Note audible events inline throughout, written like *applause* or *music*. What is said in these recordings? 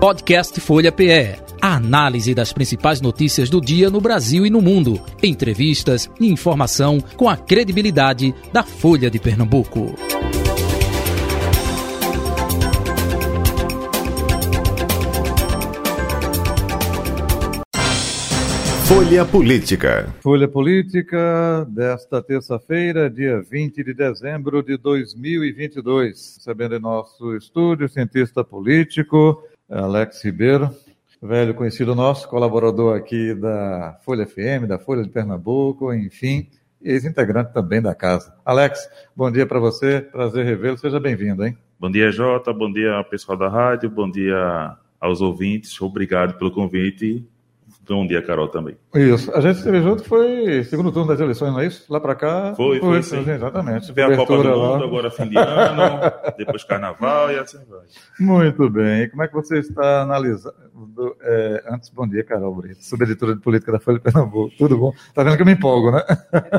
Podcast Folha PE. A análise das principais notícias do dia no Brasil e no mundo. Entrevistas e informação com a credibilidade da Folha de Pernambuco. Folha Política. Folha Política desta terça-feira, dia 20 de dezembro de 2022. Recebendo em nosso estúdio cientista político Alex Ribeiro, velho conhecido nosso, colaborador aqui da Folha FM, da Folha de Pernambuco, enfim, ex-integrante também da casa. Alex, bom dia para você, prazer revê-lo, seja bem-vindo, hein? Bom dia, Jota, bom dia pessoal da rádio, bom dia aos ouvintes, obrigado pelo convite Bom dia, Carol, também. Isso. A gente esteve junto, foi segundo turno das eleições, não é isso? Lá para cá. Foi, foi, foi sim. Exatamente. Vê a Copa do lá. Mundo, agora fim de ano, *laughs* depois Carnaval e assim vai. Muito bem. E como é que você está analisando? É, antes, bom dia, Carol Brito, subeditora de política da Folha de Pernambuco. Tudo bom? Tá vendo que eu me empolgo, né?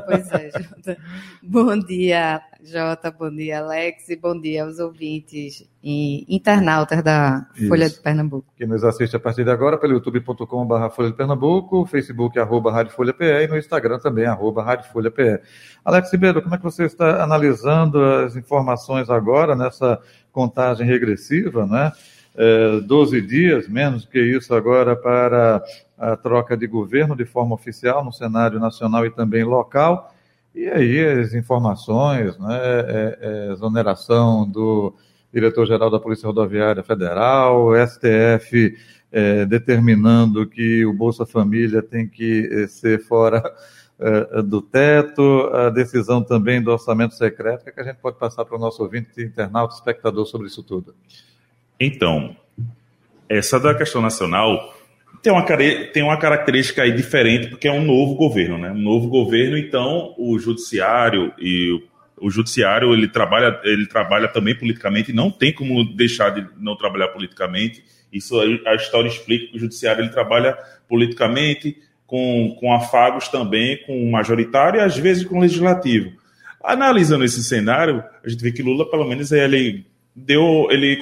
Pois é, *laughs* Jota. Bom dia, Jota. Bom dia, Alex. E bom dia aos ouvintes e internautas da Folha Isso. de Pernambuco. Que nos assiste a partir de agora pelo youtube.com.br Folha de Pernambuco, Facebook arroba Rádio Folha PE e no Instagram também arroba Rádio Folha PE. Alex Ribeiro, como é que você está analisando as informações agora nessa contagem regressiva, né? É, 12 dias, menos que isso agora para a troca de governo de forma oficial no cenário nacional e também local. E aí as informações, né, é, é, exoneração do diretor-geral da Polícia Rodoviária Federal, STF é, determinando que o Bolsa Família tem que é, ser fora é, do teto, a decisão também do orçamento secreto. Que, é que a gente pode passar para o nosso ouvinte, internauta, espectador sobre isso tudo? Então, essa da questão nacional tem uma, tem uma característica aí diferente, porque é um novo governo, né? Um novo governo, então o judiciário e o o judiciário ele trabalha, ele trabalha também politicamente, não tem como deixar de não trabalhar politicamente. Isso a história explica que o judiciário ele trabalha politicamente, com, com afagos também, com o majoritário e às vezes com o legislativo. Analisando esse cenário, a gente vê que Lula, pelo menos, ele deu, ele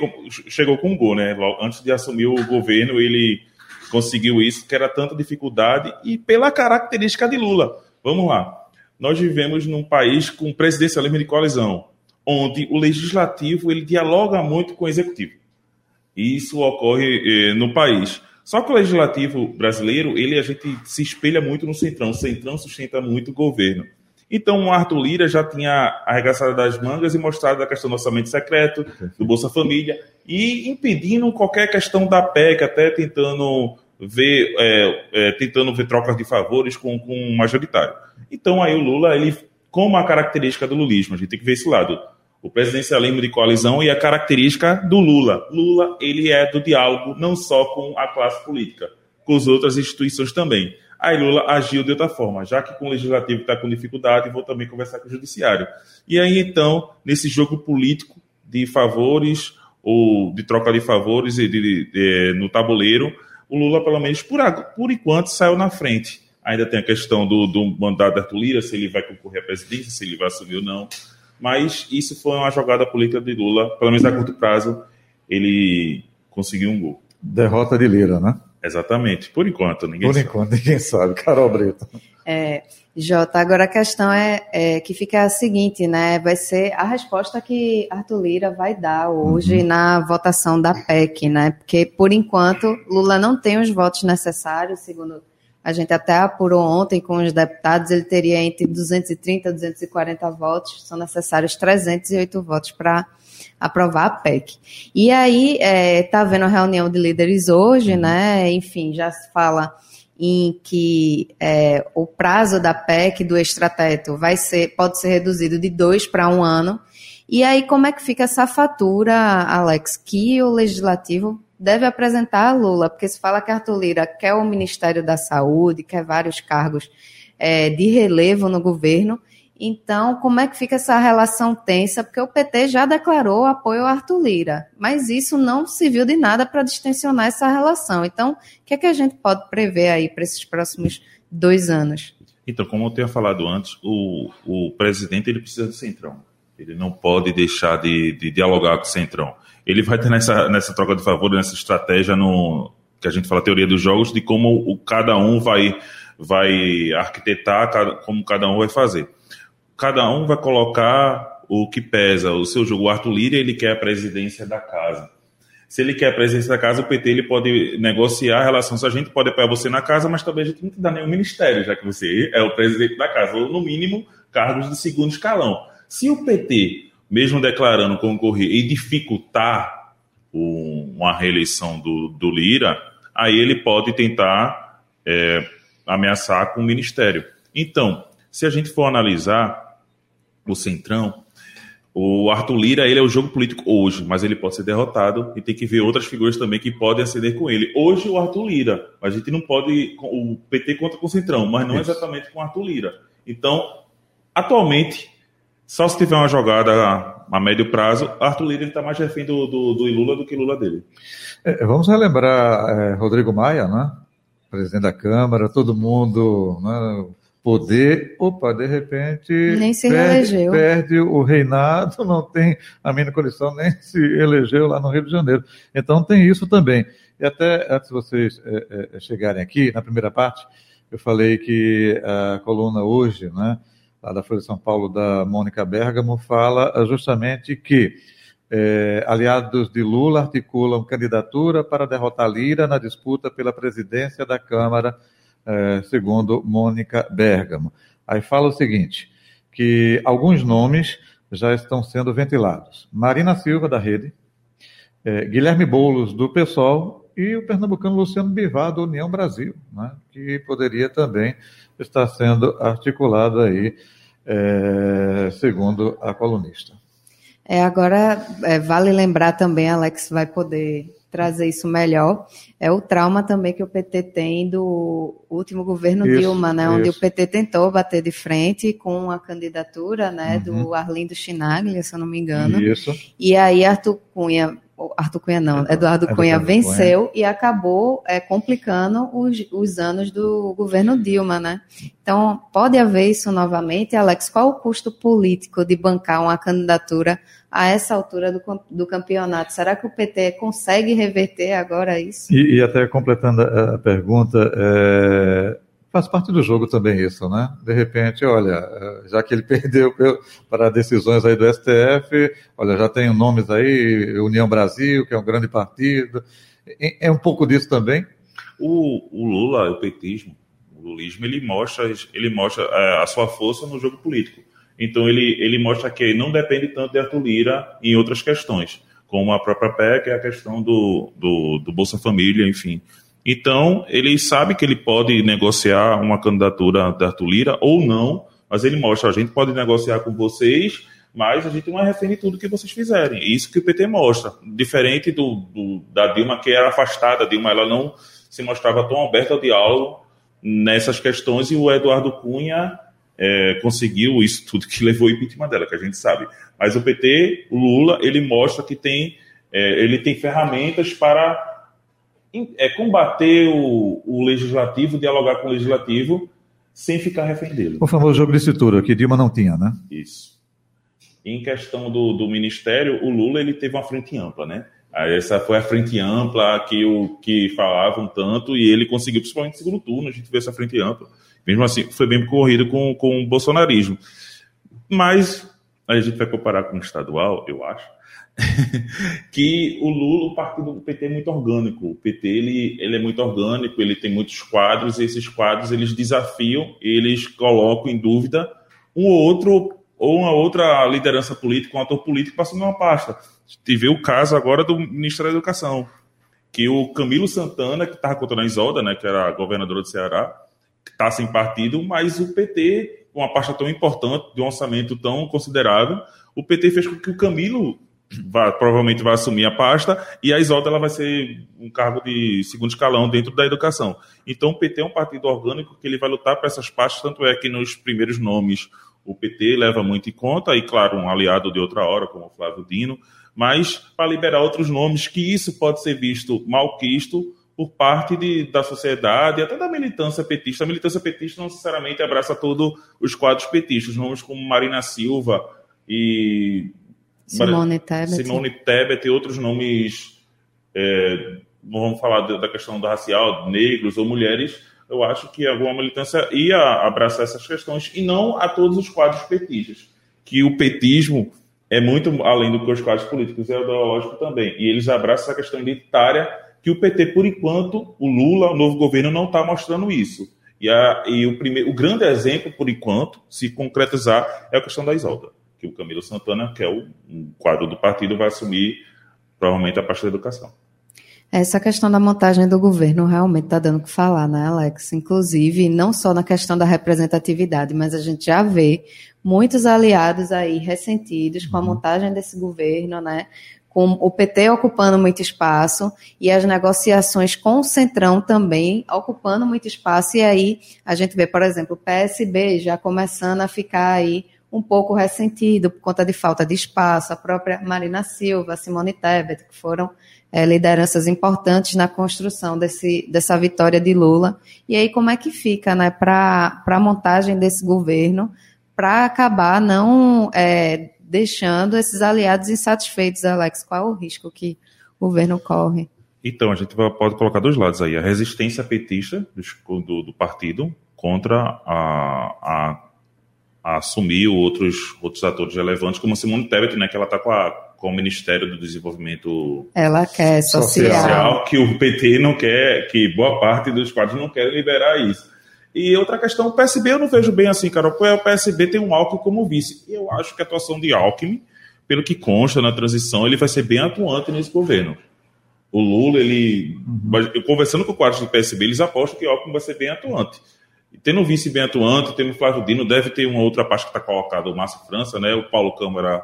chegou com um gol, né? Antes de assumir o governo, ele conseguiu isso, que era tanta dificuldade, e pela característica de Lula. Vamos lá nós vivemos num país com presidencialismo de coalizão, onde o legislativo ele dialoga muito com o executivo. E isso ocorre eh, no país. Só que o legislativo brasileiro, ele a gente se espelha muito no centrão. O centrão sustenta muito o governo. Então, o Arthur Lira já tinha arregaçado das mangas e mostrado a questão do orçamento secreto, do Bolsa Família, e impedindo qualquer questão da PEC, até tentando ver, é, é, tentando ver trocas de favores com, com o majoritário. Então aí o Lula, ele, como a característica do lulismo, a gente tem que ver esse lado, o presidencialismo de coalizão e a característica do Lula. Lula, ele é do diálogo não só com a classe política, com as outras instituições também. Aí Lula agiu de outra forma, já que com o legislativo está com dificuldade, vou também conversar com o judiciário. E aí então, nesse jogo político de favores ou de troca de favores de, de, de, no tabuleiro, o Lula, pelo menos por, por enquanto, saiu na frente. Ainda tem a questão do, do mandato da Lira, se ele vai concorrer à presidência, se ele vai assumir ou não. Mas isso foi uma jogada política de Lula, pelo menos a curto prazo, ele conseguiu um gol. Derrota de Lira, né? Exatamente, por enquanto, ninguém por sabe. Por enquanto, ninguém sabe. Carol Brito. É, Jota, agora a questão é, é, que fica a seguinte, né? Vai ser a resposta que Arthur Lira vai dar hoje uhum. na votação da PEC, né? Porque, por enquanto, Lula não tem os votos necessários, segundo a gente até apurou ontem com os deputados, ele teria entre 230 e 240 votos, são necessários 308 votos para aprovar a PEC. E aí, está é, tá havendo a reunião de líderes hoje, uhum. né? Enfim, já se fala em que é, o prazo da PEC do extrateto vai ser, pode ser reduzido de dois para um ano. E aí, como é que fica essa fatura, Alex, que o legislativo deve apresentar a Lula? Porque se fala que Arthur Lira quer o Ministério da Saúde, quer vários cargos é, de relevo no governo, então, como é que fica essa relação tensa? Porque o PT já declarou apoio a Arthur Lira, mas isso não serviu de nada para distensionar essa relação. Então, o que é que a gente pode prever aí para esses próximos dois anos? Então, como eu tinha falado antes, o, o presidente ele precisa do centrão. Ele não pode deixar de, de dialogar com o Centrão. Ele vai ter nessa, nessa troca de favor, nessa estratégia no, que a gente fala teoria dos jogos, de como o, cada um vai, vai arquitetar, cada, como cada um vai fazer. Cada um vai colocar o que pesa. O seu jogo, o Arthur Lira, ele quer a presidência da casa. Se ele quer a presidência da casa, o PT ele pode negociar a relação. Se a gente pode apoiar você na casa, mas também a gente não te dá nenhum ministério, já que você é o presidente da casa, ou no mínimo cargos de segundo escalão. Se o PT, mesmo declarando concorrer e dificultar o, uma reeleição do, do Lira, aí ele pode tentar é, ameaçar com o ministério. Então, se a gente for analisar o Centrão, o Arthur Lira, ele é o jogo político hoje, mas ele pode ser derrotado e tem que ver outras figuras também que podem acender com ele. Hoje o Arthur Lira, a gente não pode, o PT conta com o Centrão, mas não exatamente com o Arthur Lira. Então, atualmente, só se tiver uma jogada a, médio prazo, Arthur Lira está mais refém do, do, do Lula do que Lula dele. É, vamos relembrar é, Rodrigo Maia, né? Presidente da Câmara, todo mundo, né? poder, opa, de repente nem se perde, perde, o reinado, não tem a mínima condição, nem se elegeu lá no Rio de Janeiro. Então tem isso também. E até antes de vocês é, é, chegarem aqui, na primeira parte, eu falei que a coluna hoje, né, lá da Folha de São Paulo, da Mônica Bergamo, fala justamente que é, aliados de Lula articulam candidatura para derrotar Lira na disputa pela presidência da Câmara, é, segundo Mônica Bergamo. Aí fala o seguinte, que alguns nomes já estão sendo ventilados. Marina Silva, da Rede, é, Guilherme Boulos, do PSOL, e o pernambucano Luciano Bivar, do União Brasil, né, que poderia também estar sendo articulado aí, é, segundo a colunista. É, agora, é, vale lembrar também, Alex vai poder trazer isso melhor, é o trauma também que o PT tem do último governo isso, Dilma, né, onde o PT tentou bater de frente com a candidatura né, uhum. do Arlindo Chinaglia, se eu não me engano. Isso. E aí Arthur Cunha Arthur Cunha não, Eduardo, Cunha venceu Cunha. e acabou é, complicando os, os anos do governo Dilma, né? Então, pode haver isso novamente. Alex, qual o custo político de bancar uma candidatura a essa altura do, do campeonato? Será que o PT consegue reverter agora isso? E, e até completando a pergunta, é, faz parte do jogo também isso, né? De repente, olha, eh, já que ele *laughs* perdeu para decisões aí do STF, olha, já tem nomes aí, União Brasil, que é um grande partido. É um pouco disso também? O, o Lula, o petismo, o lulismo, ele mostra, ele mostra eh, a sua força no jogo político. Então ele, ele mostra que não depende tanto de Arthur Lira em outras questões, como a própria PEC, a questão do, do, do Bolsa Família, enfim. Então, ele sabe que ele pode negociar uma candidatura da Arthur Lira ou não, mas ele mostra, a gente pode negociar com vocês, mas a gente não é refém de tudo que vocês fizerem. Isso que o PT mostra. Diferente do, do, da Dilma, que era afastada. A Dilma ela não se mostrava tão aberta ao diálogo nessas questões, e o Eduardo Cunha é, conseguiu isso tudo que levou o impeachment dela, que a gente sabe. Mas o PT, o Lula, ele mostra que tem, é, ele tem ferramentas para é combater o, o legislativo, dialogar com o legislativo, sem ficar refém dele. O famoso jogo de cintura, que Dilma não tinha, né? Isso. Em questão do, do ministério, o Lula ele teve uma frente ampla, né? Essa foi a frente ampla que, o, que falavam tanto e ele conseguiu, principalmente no segundo turno, a gente vê essa frente ampla. Mesmo assim, foi bem corrido com, com o bolsonarismo. Mas a gente vai comparar com o estadual, eu acho *laughs* que o Lula, o partido do PT é muito orgânico. O PT ele, ele é muito orgânico, ele tem muitos quadros, e esses quadros eles desafiam, eles colocam em dúvida um ou outro ou uma outra liderança política, um ator político passando uma pasta. Tive o caso agora do ministro da Educação, que o Camilo Santana, que estava contra a Isolda, né, que era governador do Ceará, está sem partido, mas o PT, uma pasta tão importante, de um orçamento tão considerável, o PT fez com que o Camilo vai, provavelmente vai assumir a pasta, e a Isolda ela vai ser um cargo de segundo escalão dentro da educação. Então, o PT é um partido orgânico que ele vai lutar para essas pastas, tanto é que nos primeiros nomes o PT leva muito em conta, e claro, um aliado de outra hora, como o Flávio Dino, mas para liberar outros nomes, que isso pode ser visto malquisto por parte de, da sociedade, até da militância petista. A militância petista não necessariamente abraça todos os quadros petistas, nomes como Marina Silva, e Simone Tebet. Simone Tebet e outros nomes, é, vamos falar da questão da racial, negros ou mulheres, eu acho que alguma militância ia abraçar essas questões e não a todos os quadros petistas. Que o petismo é muito além do que os quadros políticos, é ideológico também. E eles abraçam essa questão identitária que o PT, por enquanto, o Lula, o novo governo, não está mostrando isso. E, a, e o, primeiro, o grande exemplo, por enquanto, se concretizar, é a questão da Isolda, que o Camilo Santana, que é o um quadro do partido, vai assumir provavelmente a parte da educação. Essa questão da montagem do governo realmente está dando o que falar, né, Alex? Inclusive, não só na questão da representatividade, mas a gente já vê muitos aliados aí ressentidos com a uhum. montagem desse governo, né? Com o PT ocupando muito espaço e as negociações com o Centrão também ocupando muito espaço. E aí a gente vê, por exemplo, o PSB já começando a ficar aí um pouco ressentido por conta de falta de espaço, a própria Marina Silva, Simone Tebet, que foram é, lideranças importantes na construção desse, dessa vitória de Lula. E aí, como é que fica né, para a montagem desse governo, para acabar não é, deixando esses aliados insatisfeitos, Alex? Qual é o risco que o governo corre? Então, a gente pode colocar dois lados aí. A resistência petista do, do partido contra a, a, a, assumir outros, outros atores relevantes, como Simone Tebet, né, que ela está com a com o Ministério do Desenvolvimento Ela quer social. social. que o PT não quer, que boa parte dos quadros não querem liberar isso. E outra questão, o PSB eu não vejo bem assim, porque o PSB tem um Alckmin como vice. Eu acho que a atuação de Alckmin, pelo que consta na transição, ele vai ser bem atuante nesse governo. O Lula, ele. Uhum. Eu, conversando com o quadro do PSB, eles apostam que Alckmin vai ser bem atuante. E tendo um vice bem atuante, tendo o Flávio Dino, deve ter uma outra parte que está colocada, o Márcio França, né? O Paulo Câmara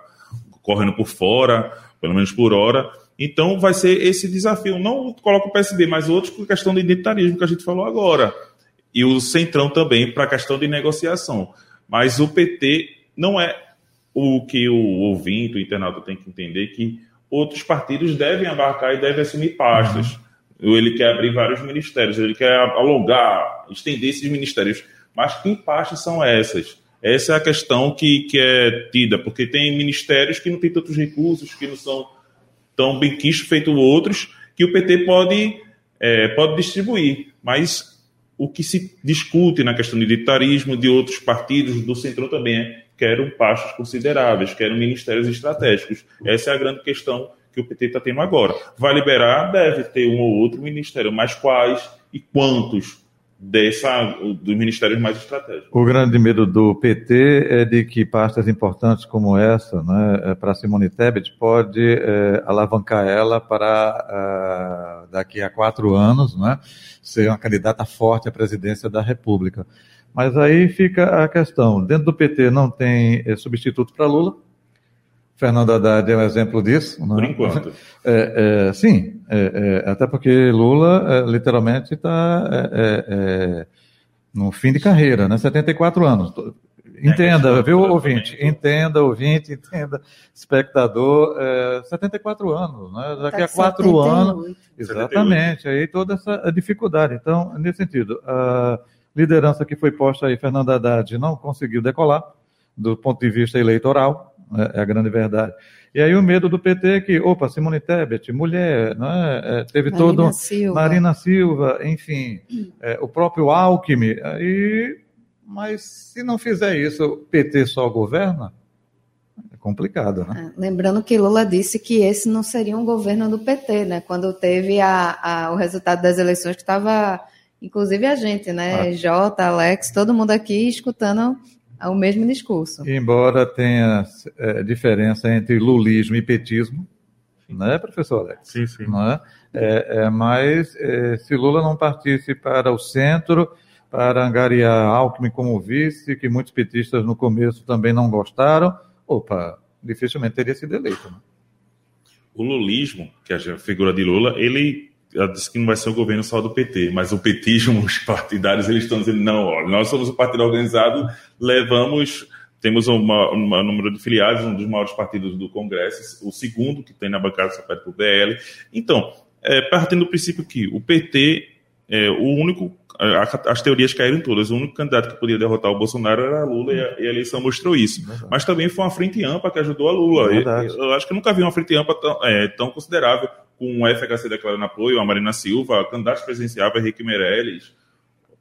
correndo por fora, pelo menos por hora. Então vai ser esse desafio. Não coloca o PSB, mas outros por questão de identitarismo que a gente falou agora. E o Centrão também para a questão de negociação. Mas o PT não é o que o ouvinte, o internauta tem que entender que outros partidos devem abarcar e devem assumir pastas. Uhum. Ele quer abrir vários ministérios, ele quer alongar, estender esses ministérios. Mas que pastas são essas? Essa é a questão que, que é tida, porque tem ministérios que não têm tantos recursos, que não são tão bem quistos feito outros, que o PT pode, é, pode distribuir. Mas o que se discute na questão de militarismo de outros partidos do centro também é quero passos consideráveis, quero ministérios estratégicos. Essa é a grande questão que o PT está tendo agora. Vai liberar? Deve ter um ou outro ministério, mas quais e quantos? Dessa, dos ministérios mais estratégicos. O grande medo do PT é de que pastas importantes como essa, né, é, para Simone Tebet, pode é, alavancar ela para uh, daqui a quatro anos, né, ser uma candidata forte à presidência da República. Mas aí fica a questão: dentro do PT não tem substituto para Lula, Fernando Haddad é um exemplo disso. Né? Por enquanto. *laughs* É, é, sim, é, é até porque Lula é, literalmente está é, no fim de carreira, né? 74 anos. Entenda, viu, ouvinte? Entenda, ouvinte, entenda, espectador. 74 anos, né? Daqui tá a quatro anos. Exatamente, 78. aí toda essa dificuldade. Então, nesse sentido, a liderança que foi posta aí, Fernando Haddad, não conseguiu decolar do ponto de vista eleitoral é, é a grande verdade. E aí o medo do PT é que, opa, Simone Tebet, mulher, né, é, teve Marina todo... Silva. Marina Silva, enfim, é, o próprio Alckmin, aí, mas se não fizer isso, o PT só governa? É complicado, né? É, lembrando que Lula disse que esse não seria um governo do PT, né? Quando teve a, a o resultado das eleições, que estava, inclusive a gente, né? Ah. Jota, Alex, todo mundo aqui escutando ao é mesmo discurso. Embora tenha é, diferença entre lulismo e petismo, né, professor Alex? Sim, sim. Não é? É, é mas é, se Lula não partisse para o centro, para angariar Alckmin como vice, que muitos petistas no começo também não gostaram, opa, dificilmente teria sido eleito. Né? O lulismo, que é a figura de Lula, ele ela disse que não vai ser o governo só do PT, mas o petismo, *laughs* os partidários, eles estão dizendo, não, olha, nós somos o partido organizado, levamos, temos um, um número de filiados, um dos maiores partidos do Congresso, o segundo que tem na bancada só pede para o BL. Então, é, partindo do princípio que o PT é o único as teorias caíram todas. O único candidato que podia derrotar o Bolsonaro era Lula e a, e a eleição mostrou isso. Verdade. Mas também foi uma frente ampla que ajudou a Lula. Eu, eu, acho que nunca vi uma frente ampla tão, é, tão considerável, com o FHC declarando apoio, a Marina Silva, candidatos presidenciáveis, Henrique Meirelles.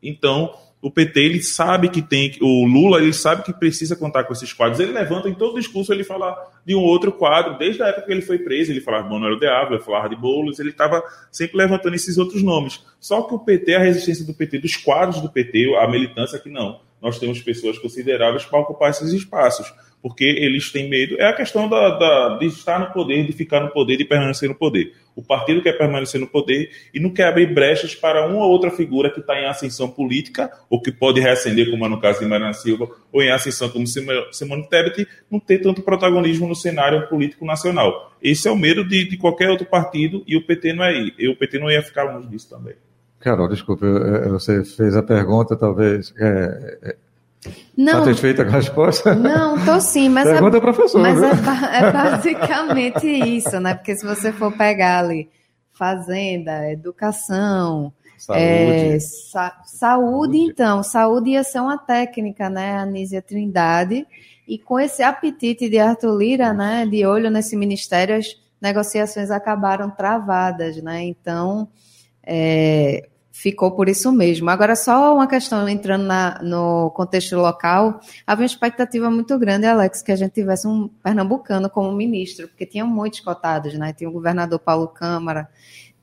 Então, o PT ele sabe que tem, o Lula ele sabe que precisa contar com esses quadros. Ele levanta em todo discurso ele fala de um outro quadro, desde a época que ele foi preso, ele falava de Manuel de Ávila, falava de Boulos, ele estava sempre levantando esses outros nomes. Só que o PT, a resistência do PT, dos quadros do PT, a militância que não, nós temos pessoas consideráveis para ocupar esses espaços porque eles têm medo. É a questão da, da, de estar no poder, de ficar no poder, de permanecer no poder. O partido quer permanecer no poder e não quer abrir brechas para uma ou outra figura que está em ascensão política, ou que pode reacender, como é no caso de Mariana Silva, ou em ascensão como Simone Tebet, não ter tanto protagonismo no cenário político nacional. Esse é o medo de, de qualquer outro partido e o PT não é e o PT não ia ficar longe disso também. Carol, desculpe, você fez a pergunta, talvez. É, é não. Satisfeita com a resposta? Não, tô sim, mas, é, mas é, é, basicamente isso, né? Porque se você for pegar ali fazenda, educação, saúde, é, sa saúde, saúde, então, saúde ia ser uma técnica, né? Anísia Trindade, e com esse apetite de Arthur Lira, né, de olho nesse ministério, as negociações acabaram travadas, né? Então, é, ficou por isso mesmo. Agora, só uma questão entrando na, no contexto local, havia uma expectativa muito grande, Alex, que a gente tivesse um pernambucano como ministro, porque tinham muitos cotados, né? Tinha o governador Paulo Câmara,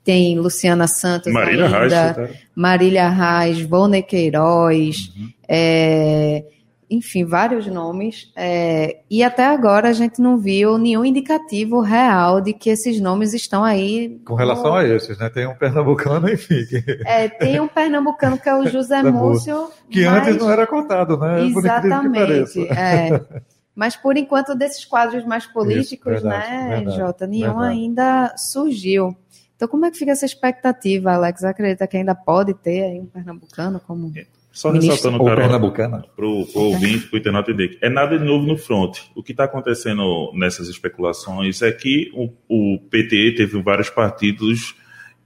tem Luciana Santos Marília ainda, Reis, tá? Marília Reis, Volney Queiroz, uhum. é, enfim, vários nomes. É, e até agora a gente não viu nenhum indicativo real de que esses nomes estão aí. Com relação no... a esses, né? Tem um pernambucano, *laughs* enfim. É, tem um pernambucano que é o *laughs* José Múcio. Que mas... antes não era contado, né? Exatamente. É. *laughs* Mas por enquanto, desses quadros mais políticos, Isso, verdade, né, verdade, Jota, nenhum verdade. ainda surgiu. Então, como é que fica essa expectativa, Alex? Acredita que ainda pode ter aí um pernambucano como. É. Só ressaltando, o Pernambucana. Para o ouvinte, para o internauta entender, é nada de novo no front. O que está acontecendo nessas especulações é que o, o, PT teve vários partidos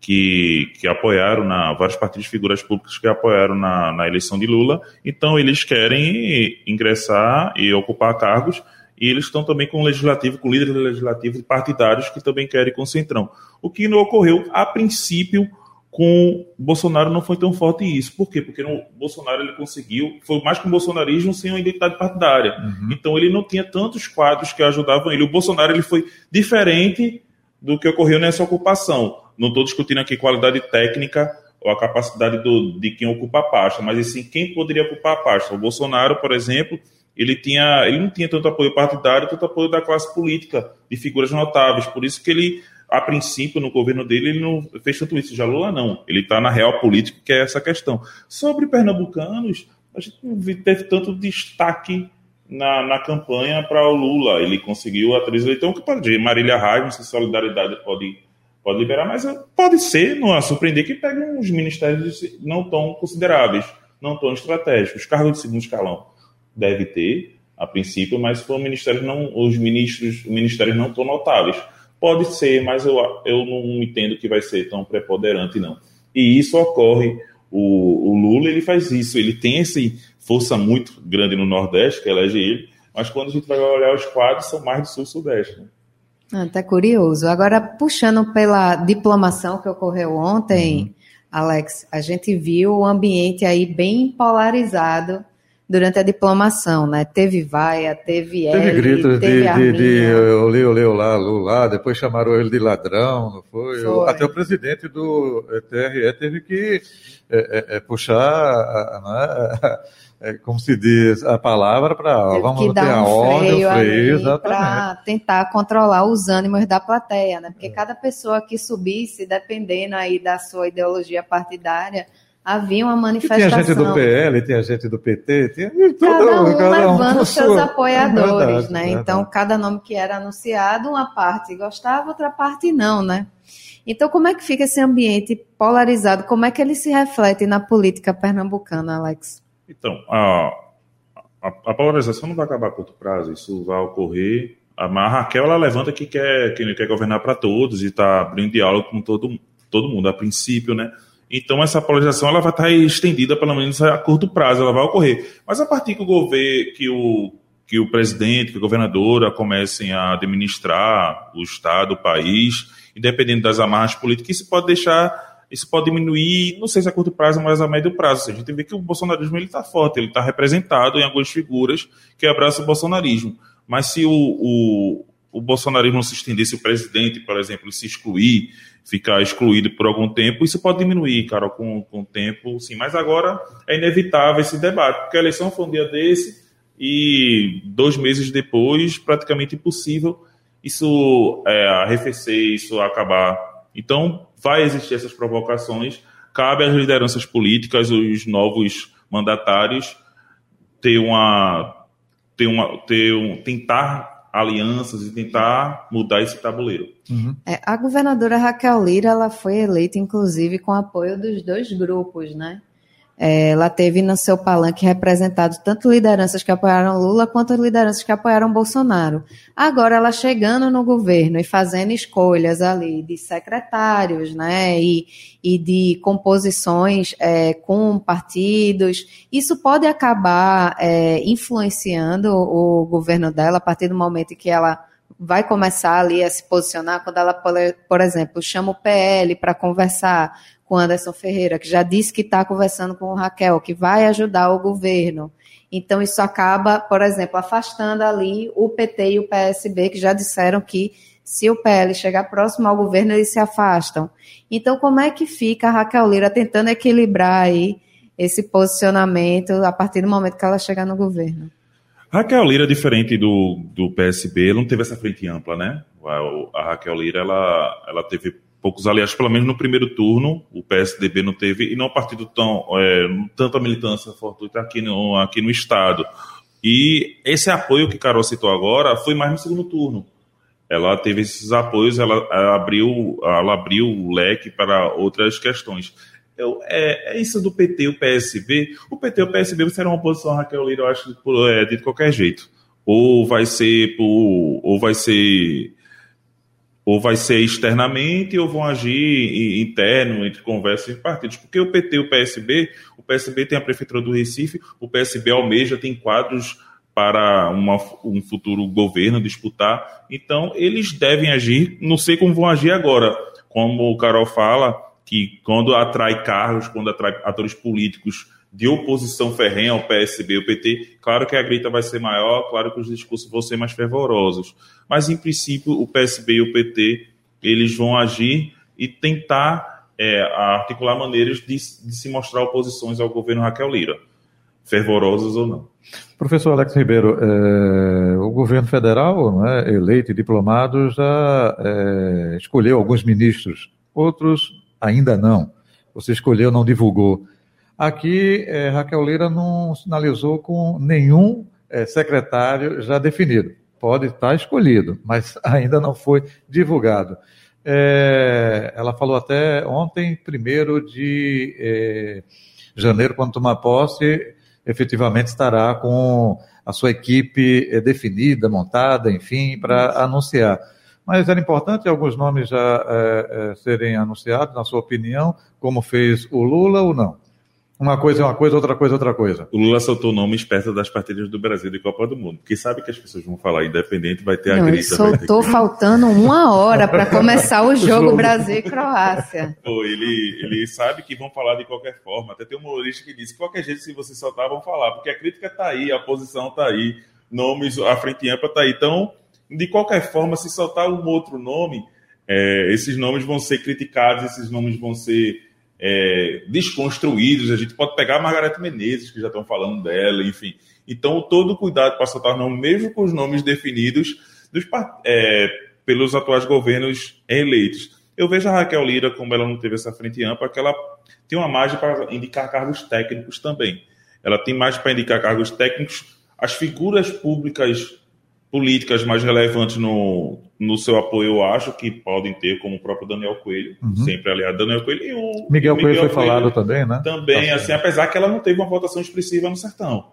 que, que apoiaram, na, vários partidos figuras públicas que apoiaram na, na eleição de Lula, então eles querem ingressar e ocupar cargos, e eles estão também com o legislativo, com líderes legislativos partidários que também querem com o Centrão. O que não ocorreu, a princípio, com Bolsonaro não foi tão forte isso. Por quê? Porque o Bolsonaro ele conseguiu, foi mais que um bolsonarismo sem uma identidade partidária. Uhum. Então ele não tinha tantos quadros que ajudavam ele. O Bolsonaro ele foi diferente do que ocorreu nessa ocupação. Não estou discutindo aqui qualidade técnica ou a capacidade do, de quem ocupa a pasta, mas sim quem poderia ocupar a pasta. O Bolsonaro, por exemplo, ele tinha, ele não tinha tanto apoio partidário, tanto apoio da classe política, de figuras notáveis. Por isso que ele a princípio, no governo dele, ele não fez tanto isso. Já Lula não. Ele está na real política, que é essa questão. Sobre pernambucanos, a gente não teve tanto destaque na, na campanha para o Lula. Ele conseguiu a atriz então que pode Marília sei se solidariedade pode, pode liberar, mas pode ser, não a surpreender, que pegue uns ministérios não tão consideráveis, não tão estratégicos. Cargo de segundo escalão deve ter, a princípio, mas foram ministérios não, os ministros, ministérios não tão notáveis. Pode ser, mas eu, eu não entendo que vai ser tão preponderante, não. E isso ocorre. O, o Lula ele faz isso, ele tem essa força muito grande no Nordeste, que elege ele, mas quando a gente vai olhar os quadros, são mais do Sul-Sudeste. Né? Ah, tá curioso. Agora, puxando pela diplomação que ocorreu ontem, uhum. Alex, a gente viu o ambiente aí bem polarizado durante a diplomação, né? Teve vaia, teve Teve L, teve de, de, de olê, olê, olá, Lula, depois chamaram ele de ladrão, não foi? foi. Até o presidente do TRE teve que é, é, é puxar, né? *laughs* como se diz, a palavra para vamos ter a ordem, o freio, Para tentar controlar os ânimos da plateia, né? Porque é. cada pessoa que subisse, dependendo aí da sua ideologia partidária, havia uma manifestação. tem a gente do PL, tem a gente do PT, tem tudo, cada um cada levando um seus sua... apoiadores, verdade, né? Verdade. Então, cada nome que era anunciado, uma parte gostava, outra parte não, né? Então, como é que fica esse ambiente polarizado? Como é que ele se reflete na política pernambucana, Alex? Então, a, a, a polarização não vai acabar a curto prazo, isso vai ocorrer. A, a Raquel, ela levanta que quer, que quer governar para todos e está abrindo diálogo com todo, todo mundo, a princípio, né? Então essa polarização ela vai estar estendida pelo menos a curto prazo, ela vai ocorrer. Mas a partir que o governo, que o que o presidente, que a governadora comecem a administrar o estado, o país, independente das amarras políticas, isso pode deixar, isso pode diminuir, não sei se a curto prazo, mas a médio prazo. A gente vê que o bolsonarismo ele está forte, ele está representado em algumas figuras que abraçam o bolsonarismo. Mas se o, o, o bolsonarismo não se estender, se o presidente, por exemplo, se excluir, ficar excluído por algum tempo, isso pode diminuir, cara, com, com o tempo, sim. Mas agora é inevitável esse debate, porque a eleição foi um dia desse e dois meses depois, praticamente impossível isso é, arrefecer, isso acabar. Então, vai existir essas provocações. Cabe às lideranças políticas, os novos mandatários, ter uma, ter uma, ter um, tentar alianças e tentar mudar esse tabuleiro. Uhum. É, a governadora Raquel Lira ela foi eleita, inclusive, com apoio dos dois grupos, né? É, ela teve no seu palanque representado tanto lideranças que apoiaram Lula quanto lideranças que apoiaram Bolsonaro. Agora ela chegando no governo e fazendo escolhas ali de secretários, né, e, e de composições é, com partidos, isso pode acabar é, influenciando o governo dela a partir do momento que ela vai começar ali a se posicionar quando ela, por exemplo, chama o PL para conversar com Anderson Ferreira, que já disse que está conversando com o Raquel, que vai ajudar o governo. Então, isso acaba, por exemplo, afastando ali o PT e o PSB, que já disseram que se o PL chegar próximo ao governo, eles se afastam. Então, como é que fica a Raquel Lira tentando equilibrar aí esse posicionamento a partir do momento que ela chegar no governo? Raquel Lira, diferente do, do PSB, não teve essa frente ampla, né? A, a Raquel Lira, ela, ela teve poucos aliados, pelo menos no primeiro turno, o PSDB não teve, e não um partido tão, é, tanta militância fortuita aqui no, aqui no Estado. E esse apoio que Carol citou agora foi mais no segundo turno. Ela teve esses apoios, ela, ela abriu, ela abriu o leque para outras questões. Eu, é, é, isso do PT o PSB. O PT e o PSB serão uma oposição a Raquel Lira, eu acho, por, é, de qualquer jeito. Ou vai ser por, ou vai ser ou vai ser externamente ou vão agir interno entre conversas e partidos. Porque o PT e o PSB, o PSB tem a Prefeitura do Recife, o PSB almeja, tem quadros para uma, um futuro governo disputar. Então, eles devem agir, não sei como vão agir agora. Como o Carol fala, que quando atrai cargos, quando atrai atores políticos de oposição ferrenha ao PSB ao PT, claro que a grita vai ser maior, claro que os discursos vão ser mais fervorosos. Mas, em princípio, o PSB e o PT eles vão agir e tentar é, articular maneiras de, de, se mostrar oposições ao governo Raquel Lira, fervorosas ou não. Professor Alex Ribeiro, é, o governo federal, né, eleito e diplomado, já é, escolheu alguns ministros, outros ainda não. Você escolheu, não divulgou. Aqui, é, Raquel Lira não sinalizou com nenhum é, secretário já definido. Pode estar escolhido, mas *laughs* ainda não foi divulgado. É, ela falou até ontem, primeiro de é, janeiro, quando tomar posse, efetivamente estará com a sua equipe é, definida, montada, enfim, para anunciar. Mas era importante alguns nomes já é, é, serem anunciados, na sua opinião, como fez o Lula ou não? Uma coisa é uma coisa, outra coisa é outra coisa. O Lula soltou nomes perto das partidas do Brasil e Copa do Mundo. Porque sabe que as pessoas vão falar independente, vai ter Não, a grita. soltou ter... faltando uma hora para começar o *laughs* jogo Brasil e Croácia. Pô, ele, ele sabe que vão falar de qualquer forma. Até tem um humorista que disse que qualquer jeito, se você soltar, vão falar. Porque a crítica está aí, a posição está aí, nomes, a frente ampla está aí. Então, de qualquer forma, se soltar um outro nome, é, esses nomes vão ser criticados, esses nomes vão ser é, desconstruídos. A gente pode pegar a Margarete Menezes, que já estão falando dela, enfim. Então, todo cuidado para soltar nome, mesmo com os nomes definidos dos, é, pelos atuais governos eleitos. Eu vejo a Raquel Lira, como ela não teve essa frente ampla, que ela tem uma margem para indicar cargos técnicos também. Ela tem mais para indicar cargos técnicos. As figuras públicas políticas mais relevantes no, no seu apoio, eu acho que podem ter, como o próprio Daniel Coelho, uhum. sempre aliado Daniel Coelho e o Miguel, Miguel Coelho foi Coelho falado também, né? Também, tá assim, apesar que ela não teve uma votação expressiva no sertão,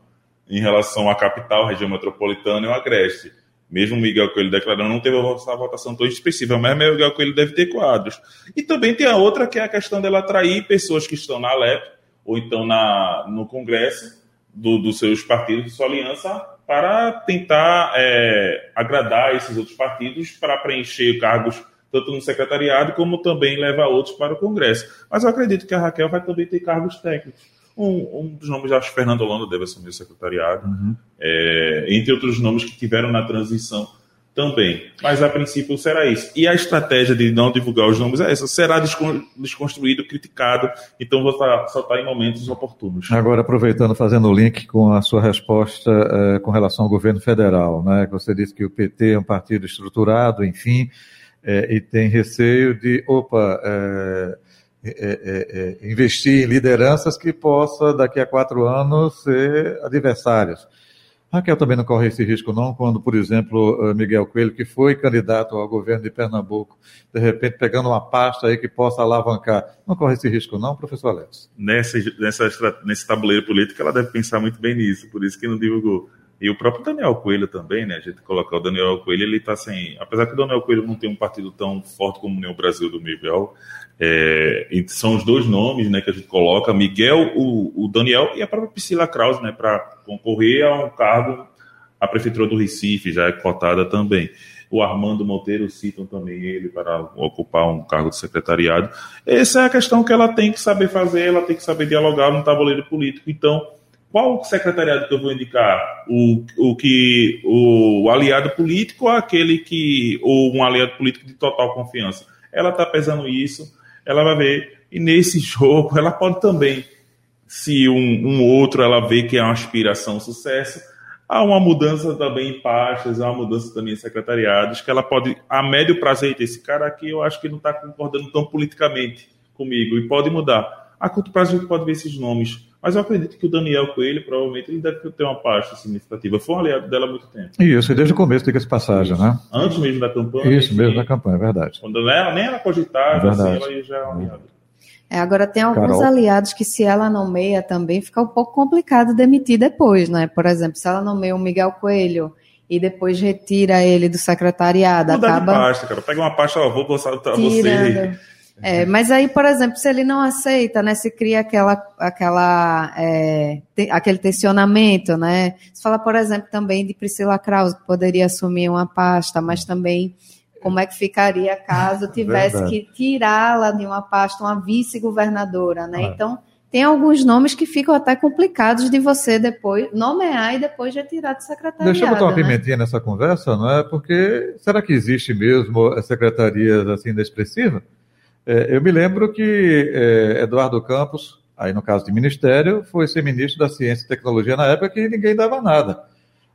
em relação à capital, região metropolitana e ao Agreste. Mesmo o Miguel Coelho declarando, não teve uma votação tão expressiva, mas o Miguel Coelho deve ter quadros. E também tem a outra, que é a questão dela atrair pessoas que estão na Alep, ou então na, no Congresso, do, dos seus partidos, de sua aliança, para tentar é, agradar esses outros partidos para preencher cargos tanto no secretariado como também levar outros para o Congresso. Mas eu acredito que a Raquel vai também ter cargos técnicos. Um, um dos nomes, acho que Fernando Holanda deve assumir o secretariado, uhum. é, entre outros nomes que tiveram na transição também. Mas a princípio será isso. E a estratégia de não divulgar os nomes é essa: será desconstruído, criticado, então vou soltar em momentos oportunos. Agora, aproveitando, fazendo o link com a sua resposta é, com relação ao governo federal, né? Você disse que o PT é um partido estruturado, enfim, é, e tem receio de, opa, é, investir em lideranças que possa, daqui a quatro anos, ser adversários. Raquel também não corre esse risco, não, quando, por exemplo, eh, Miguel Coelho, que foi candidato ao governo de Pernambuco, de repente pegando uma pasta aí que possa alavancar. Não corre esse risco, não, professor Alex? Nessa, nessa, nesse tabuleiro político, ela deve pensar muito bem nisso, por isso que não divulgou. E o próprio Daniel Coelho também, né? A gente colocar o Daniel Coelho, ele está sem. Apesar que o Daniel Coelho não tem um partido tão forte como o Brasil do Miguel, é, são os dois nomes né, que a gente coloca, Miguel, o, o Daniel e a própria Priscila Krause, né, para concorrer a um cargo, a Prefeitura do Recife já é cotada também. O Armando Monteiro citam também ele para ocupar um cargo de secretariado. Essa é a questão que ela tem que saber fazer, ela tem que saber dialogar no tabuleiro político. Então, qual secretariado que eu vou indicar? O, o que o aliado político ou aquele que ou um aliado político de total confiança? Ela está pesando isso ela vai ver. E nesse *laughs* jogo, ela pode também, se um, um outro ela vê que é uma aspiração sucesso, há uma mudança também em pastas, há uma mudança também em secretariados, que ela pode, a médio prazo, esse cara aqui eu acho que não está concordando tão politicamente comigo, e pode mudar. A curto prazo a gente pode ver esses nomes. Mas eu acredito que o Daniel Coelho, provavelmente, ele deve ter uma pasta significativa. Foi um aliado dela há muito tempo. Isso, desde o começo, diga-se passagem, né? Antes mesmo da campanha. Isso, mesmo da campanha, é verdade. Quando ela nem era cogitada, é assim, ela já é uma aliada. É, agora tem alguns Carol. aliados que se ela nomeia também fica um pouco complicado demitir depois, né? Por exemplo, se ela nomeia o Miguel Coelho e depois retira ele do secretariado, Muda acaba... de pasta, cara. Pega uma pasta, ó, vou botar você é, mas aí, por exemplo, se ele não aceita, né, se cria aquela, aquela, é, te, aquele tensionamento, né? Se fala, por exemplo, também de Priscila Krause, que poderia assumir uma pasta, mas também como é que ficaria caso *laughs* tivesse Verdade. que tirá-la de uma pasta, uma vice-governadora, né? Ah. Então, tem alguns nomes que ficam até complicados de você depois nomear e depois retirar de secretaria. Deixa eu botar uma né? pimentinha nessa conversa, não é? Porque será que existe mesmo secretarias assim inexpressivas? É, eu me lembro que é, Eduardo Campos, aí no caso de ministério, foi ser ministro da Ciência e Tecnologia na época que ninguém dava nada.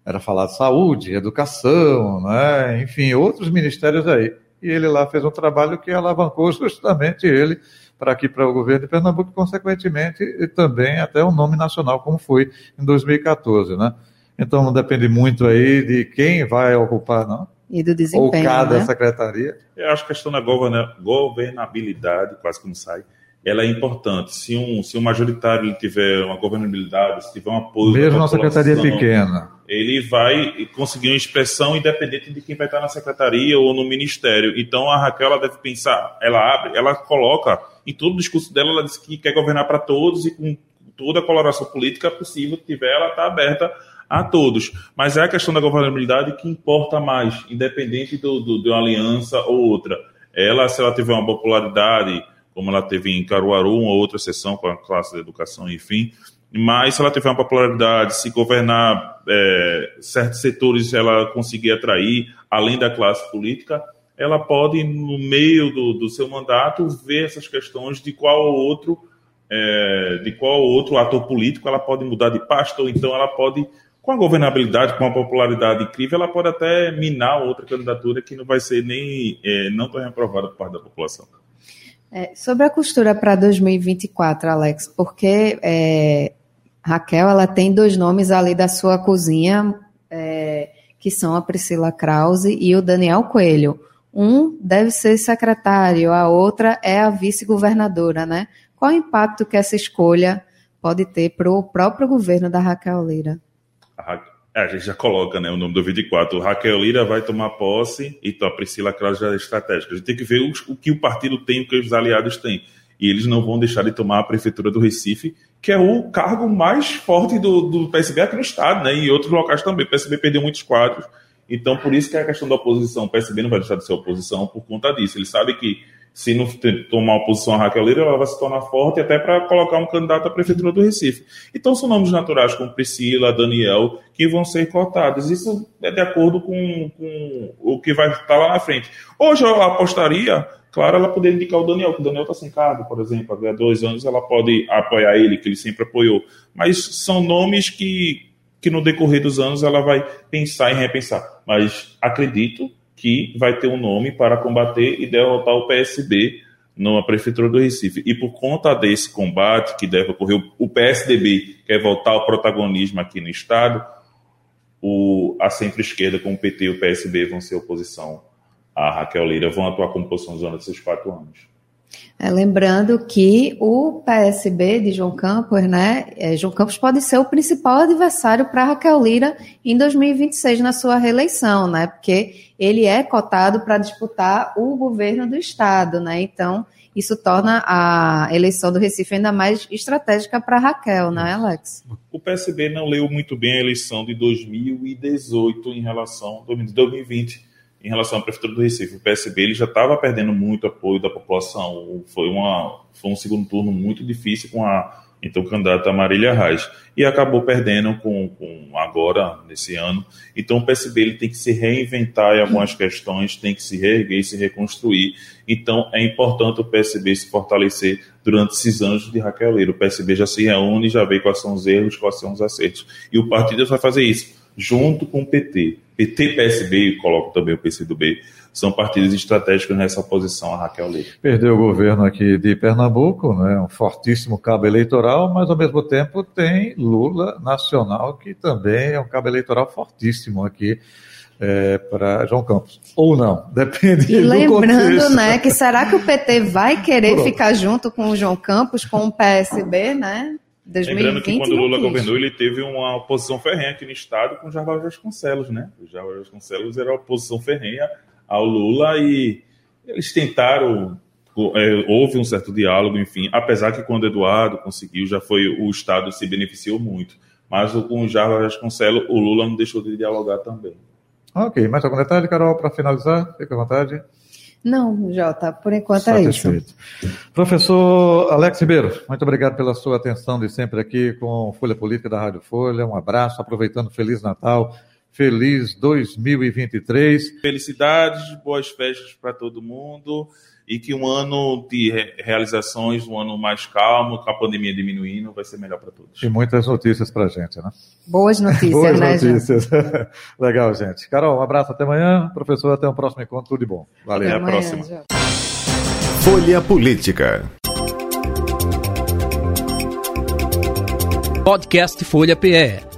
Era falar de saúde, educação, né? enfim, outros ministérios aí. E ele lá fez um trabalho que alavancou justamente ele para aqui para o governo de Pernambuco, consequentemente, e também até o um nome nacional, como foi em 2014, né? Então não depende muito aí de quem vai ocupar, não e do desempenho. Ou cada né? secretaria. Eu acho que a questão da governabilidade, quase que não sai, ela é importante. Se um, se um majoritário tiver uma governabilidade, se tiver um apoio. Mesmo uma secretaria pequena. Ele vai conseguir uma expressão independente de quem vai estar na secretaria ou no ministério. Então a Raquel ela deve pensar, ela abre, ela coloca, em todo o discurso dela, ela diz que quer governar para todos e com toda a coloração política possível que tiver, ela está aberta a todos. Mas é a questão da governabilidade que importa mais, independente do, do, de uma aliança ou outra. Ela, se ela tiver uma popularidade, como ela teve em Caruaru, uma outra sessão com a classe de educação, enfim, mas se ela tiver uma popularidade, se governar é, certos setores, ela conseguir atrair, além da classe política, ela pode, no meio do, do seu mandato, ver essas questões de qual outro é, de qual outro ator político ela pode mudar de pasta, ou então ela pode com a governabilidade, com a popularidade incrível, ela pode até minar outra candidatura que não vai ser nem é, não tão aprovada por parte da população. É, sobre a costura para 2024, Alex, porque é, Raquel ela tem dois nomes ali da sua cozinha, é, que são a Priscila Krause e o Daniel Coelho. Um deve ser secretário, a outra é a vice-governadora, né? Qual o impacto que essa escolha pode ter para o próprio governo da Raquel Leira? É, a gente já coloca né, o nome do 24. O Raquel Lira vai tomar posse e então, a Priscila Krause já é estratégica. A gente tem que ver o, o que o partido tem, o que os aliados têm. E eles não vão deixar de tomar a prefeitura do Recife, que é o cargo mais forte do, do PSB aqui no estado, né? E em outros locais também. O PSB perdeu muitos quadros. Então, por isso que é a questão da oposição, o PSB não vai deixar de ser oposição por conta disso. Ele sabe que se não tomar oposição a Raquel Lira, ela vai se tornar forte até para colocar um candidato à prefeitura do Recife. Então são nomes naturais como Priscila, Daniel, que vão ser cotados. Isso é de acordo com, com o que vai estar lá na frente. Hoje eu apostaria, claro, ela poderia indicar o Daniel, que o Daniel está sem cargo, por exemplo, há dois anos ela pode apoiar ele, que ele sempre apoiou. Mas são nomes que, que no decorrer dos anos ela vai pensar e repensar. Mas acredito que vai ter um nome para combater e derrotar o PSB na Prefeitura do Recife. E por conta desse combate que deve ocorrer, o PSDB quer voltar ao protagonismo aqui no Estado, o, a centro-esquerda com o PT e o PSB vão ser oposição a Raquel Lira, vão atuar como oposição durante esses quatro anos. É, lembrando que o PSB de João Campos, né? É, João Campos pode ser o principal adversário para Raquel Lira em 2026 na sua reeleição, né? Porque ele é cotado para disputar o governo do estado, né? Então isso torna a eleição do Recife ainda mais estratégica para Raquel, né, Alex? O PSB não leu muito bem a eleição de 2018 em relação a 2020 em relação à prefeitura do Recife. O PSB ele já estava perdendo muito apoio da população. Foi, uma, foi um segundo turno muito difícil com a então candidata Marília Reis e acabou perdendo com, com, agora nesse ano. Então o PSB ele tem que se reinventar em algumas questões, tem que se reerguer, se reconstruir. Então é importante o PSB se fortalecer durante esses anos de Raquel Leiro. O PSB já se reúne, já vê quais são os erros, quais são os acertos. E o partido vai fazer isso junto com o PT. PT, PSB e coloco também o PCdoB, são partidos estratégicos nessa oposição a Raquel Leite. Perdeu o governo aqui de Pernambuco, né, um fortíssimo cabo eleitoral, mas ao mesmo tempo tem Lula nacional, que também é um cabo eleitoral fortíssimo aqui é, para João Campos. Ou não, *laughs* depende e Lembrando, né, que será que o PT vai querer Pronto. ficar junto com o João Campos, com o PSB, né? 2020, Lembrando que quando Lula governou, ele teve uma oposição ferrenha aqui no estado com o Jair Vasconcelos, né? O Jair Vasconcelos era a oposição ferrenha ao Lula e eles tentaram, é, houve um certo diálogo, enfim, apesar que quando Eduardo conseguiu, já foi o estado se beneficiou muito. Mas com o Jair Vasconcelos, o Lula não deixou de dialogar também. Ok, mais algum detalhe, Carol, para finalizar? Fique à vontade. Não, Jota, por enquanto Satisfeito. é isso. Professor Alex Ribeiro, muito obrigado pela sua atenção de sempre aqui com Folha Política da Rádio Folha. Um abraço, aproveitando Feliz Natal, feliz 2023. Felicidades, boas festas para todo mundo e que um ano de realizações, um ano mais calmo, com a pandemia diminuindo, vai ser melhor para todos. E muitas notícias para a gente, né? Boas notícias, Boas né, notícias. *laughs* Legal, gente. Carol, um abraço até amanhã. Professor, até o um próximo encontro. Tudo de bom. Valeu. Até, até a próxima. Já. Folha Política. Podcast Folha PE